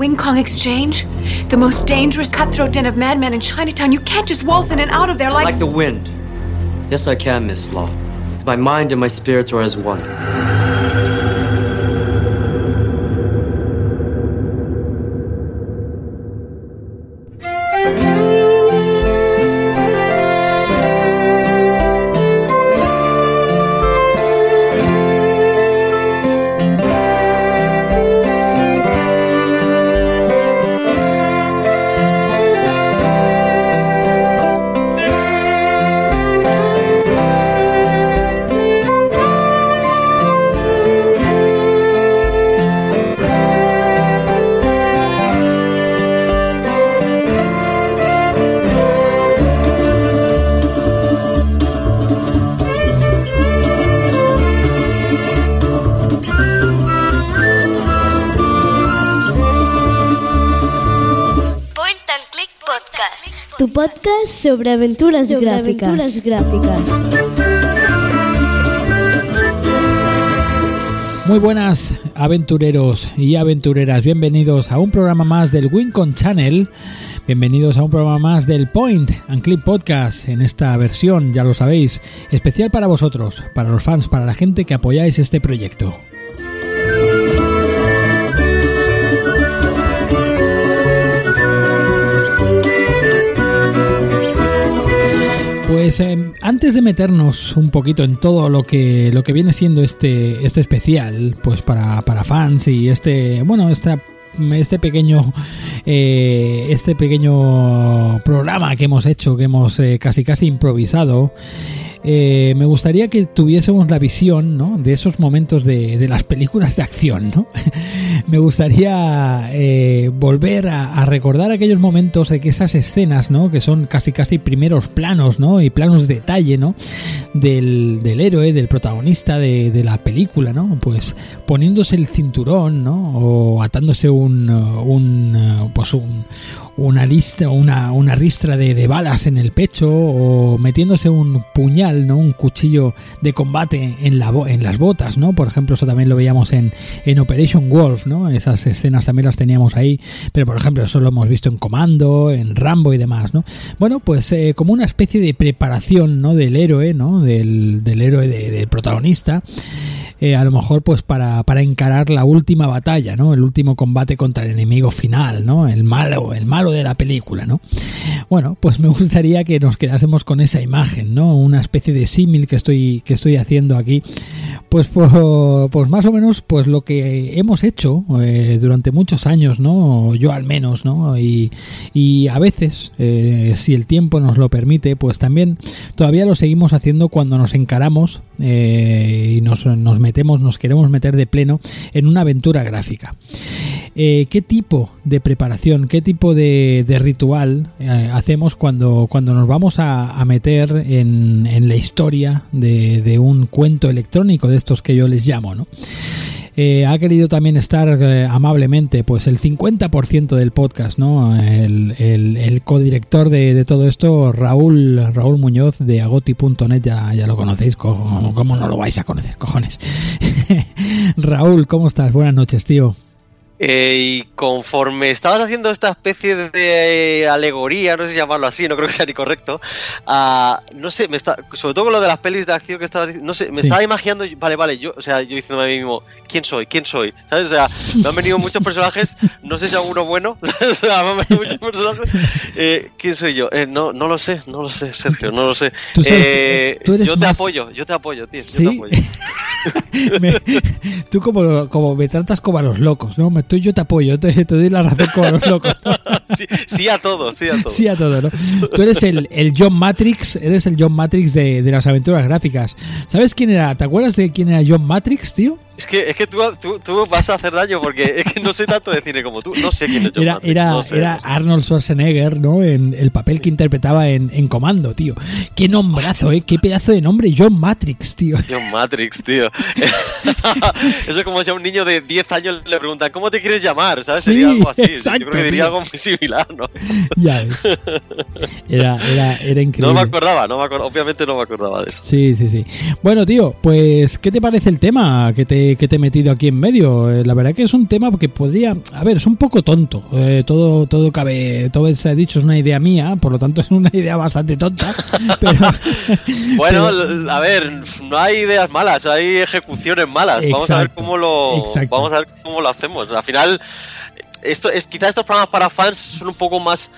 Wing Kong Exchange? The most dangerous cutthroat den of madmen in Chinatown. You can't just waltz in and out of there like. Like the wind. Yes, I can, Miss Law. My mind and my spirits are as one. Podcast. Tu podcast sobre aventuras Sobre gráficas. aventuras gráficas. Muy buenas aventureros y aventureras, bienvenidos a un programa más del Wincon Channel, bienvenidos a un programa más del Point and Clip Podcast en esta versión, ya lo sabéis, especial para vosotros, para los fans, para la gente que apoyáis este proyecto. Pues eh, antes de meternos un poquito en todo lo que lo que viene siendo este este especial, pues para, para fans y este bueno esta este pequeño eh, este pequeño programa que hemos hecho que hemos eh, casi casi improvisado eh, me gustaría que tuviésemos la visión ¿no? de esos momentos de, de las películas de acción ¿no? me gustaría eh, volver a, recordar aquellos momentos de que esas escenas ¿no? que son casi casi primeros planos ¿no? y planos de detalle ¿no? del, del héroe del protagonista de, de la película ¿no? pues poniéndose el cinturón ¿no? o atándose un, un pues un, una lista una, una ristra de, de balas en el pecho o metiéndose un puñal no un cuchillo de combate en la en las botas no por ejemplo eso también lo veíamos en, en Operation Wolf esas escenas también las teníamos ahí pero por ejemplo eso lo hemos visto en Comando en Rambo y demás no bueno pues eh, como una especie de preparación no del héroe no del, del héroe de- del protagonista eh, a lo mejor pues para, para encarar la última batalla, ¿no? El último combate contra el enemigo final, ¿no? El malo, el malo de la película, ¿no? Bueno, pues me gustaría que nos quedásemos con esa imagen, ¿no? Una especie de símil que estoy, que estoy haciendo aquí. Pues, pues, pues más o menos pues lo que hemos hecho eh, durante muchos años, ¿no? Yo al menos, ¿no? Y, y a veces, eh, si el tiempo nos lo permite, pues también todavía lo seguimos haciendo cuando nos encaramos eh, y nos, nos metemos, nos queremos meter de pleno en una aventura gráfica. ¿Qué tipo de preparación, qué tipo de, ritual hacemos cuando, cuando nos vamos a, a meter en, en la historia de, de un cuento electrónico de estos que yo les llamo, ¿no? Eh, ha querido también estar eh, amablemente pues el 50% del podcast, ¿no? El, el, el codirector de, todo esto, Raúl, Raúl Muñoz de agoti.net, ya, ya lo conocéis, ¿cómo, ¿cómo no lo vais a conocer, cojones? Raúl, ¿cómo estás? Buenas noches, tío. Eh, y conforme estabas haciendo esta especie de alegoría, no sé si llamarlo así, no creo que sea ni correcto, ah, no sé, me está, sobre todo con lo de las pelis de acción que estabas diciendo, no sé, me Sí. estaba imaginando, vale, vale, yo, o sea, yo diciéndome a mí mismo, ¿quién soy? ¿Quién soy? ¿Sabes? O sea, me han venido muchos personajes, no sé si alguno bueno, o sea, me han venido muchos personajes, eh, ¿quién soy yo? Eh, no, no lo sé, no lo sé, Sergio, no lo sé. Tú sabes, Eh, tú eres yo te más- apoyo, yo te apoyo, tío, yo Sí. te apoyo. Me- tú como, como me tratas como a los locos, ¿no? Me- Tú yo te apoyo, te, te doy la razón como a los locos. Sí, sí a todo, sí a todo. Sí a todo, ¿no? Tú eres el, el John Matrix, eres el John Matrix de, de las aventuras gráficas. ¿Sabes quién era? ¿Te acuerdas de quién era John Matrix, tío? Es que, es que tú, tú, tú vas a hacer daño porque es que no soy tanto de cine como tú. No sé quién es John Era, Matrix, era, no sé. era Arnold Schwarzenegger, ¿no? En el papel que interpretaba en, en Comando, tío. Qué nombrazo, ¿eh? Qué pedazo de nombre, John Matrix, tío. John Matrix, tío. Eso es como si a un niño de 10 años le preguntan, ¿cómo te quieres llamar? ¿Sabes? Sí, Sería algo así. exacto, Yo creo que diría tío. algo muy similar, ¿no? Ya ves. Era, era, era No increíble. me acordaba, no me acor- obviamente no me acordaba de eso. Sí, sí, sí. Bueno, tío, pues, ¿qué te parece el tema que te, que te he metido aquí en medio? Eh, la verdad que es un tema que podría. A ver, es un poco tonto. Eh, todo, todo cabe. Todo se ha dicho, es una idea mía, por lo tanto es una idea bastante tonta. Pero. Bueno, pero- a ver, no hay ideas malas, hay ejecuciones malas. Vamos a ver Exacto, cómo lo exacto. vamos a ver cómo lo hacemos. Al final esto es quizás estos programas para fans son un poco más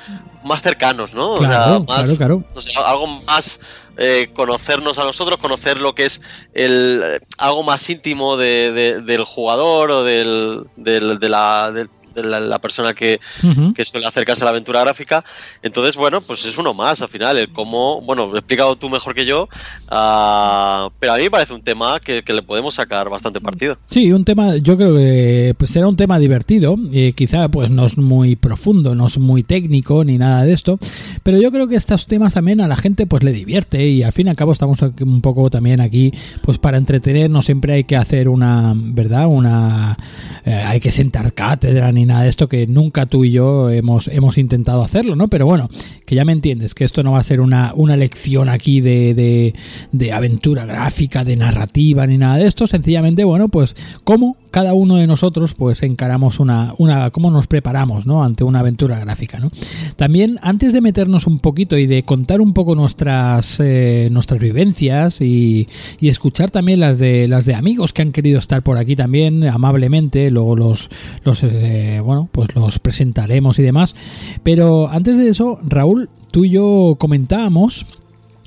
más cercanos, ¿no? Claro, más, claro, claro. no sé, algo más eh, conocernos a nosotros, conocer lo que es el algo más íntimo de, de- del jugador o del, del- de la del- de la, la persona que, Ujú. que suele acercarse a la aventura gráfica. Entonces, bueno, pues es uno más al final. El cómo, bueno, lo he explicado tú mejor que yo, ah, pero a mí me parece un tema que, que le podemos sacar bastante partido. Sí, un tema, yo creo que pues será un tema divertido, eh, quizá pues no es muy profundo, no es muy técnico ni nada de esto, pero yo creo que estos temas también a la gente pues le divierte y al fin y al cabo estamos un poco también aquí pues para entretener, no siempre hay que hacer una, ¿verdad? Una, eh, hay que sentar cátedra ni nada de esto que nunca tú y yo hemos, hemos intentado hacerlo, ¿no? Pero bueno, que ya me entiendes, que esto no va a ser una, una lección aquí de, de, de aventura gráfica, de narrativa ni nada de esto, sencillamente, bueno, pues cómo cada uno de nosotros pues encaramos una, una cómo nos preparamos, ¿no? Ante una aventura gráfica, ¿no? También, antes de meternos un poquito y de contar un poco nuestras, eh, nuestras vivencias y, y escuchar también las de, las de amigos que han querido estar por aquí también amablemente, luego los, los eh, bueno, pues los presentaremos y demás. Pero antes de eso, Raúl, tú y yo comentábamos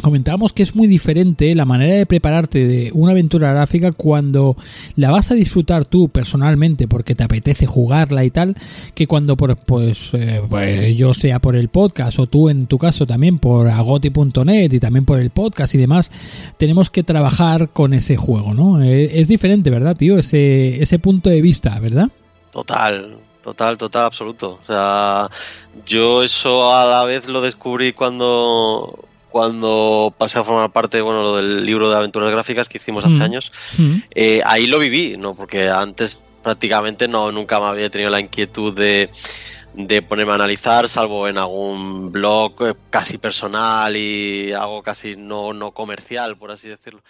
comentábamos que es muy diferente la manera de prepararte de una aventura gráfica cuando la vas a disfrutar tú personalmente porque te apetece jugarla y tal, que cuando por, pues, eh, pues yo sea por el podcast o tú en tu caso también por agoti.net y también por el podcast y demás, tenemos que trabajar con ese juego, ¿no? Eh, es diferente, ¿verdad, tío? Ese, ese punto de vista, ¿verdad? Total, total, total, absoluto. O sea, yo eso a la vez lo descubrí cuando cuando pasé a formar parte bueno lo del libro de aventuras gráficas que hicimos hace Mm. años Mm. Eh, ahí lo viví no porque antes prácticamente no nunca me había tenido la inquietud de de ponerme a analizar salvo en algún blog eh, casi personal y algo casi no no comercial por así decirlo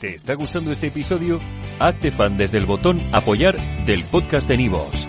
¿Te está gustando este episodio? Hazte fan desde el botón Apoyar del podcast de Nivos.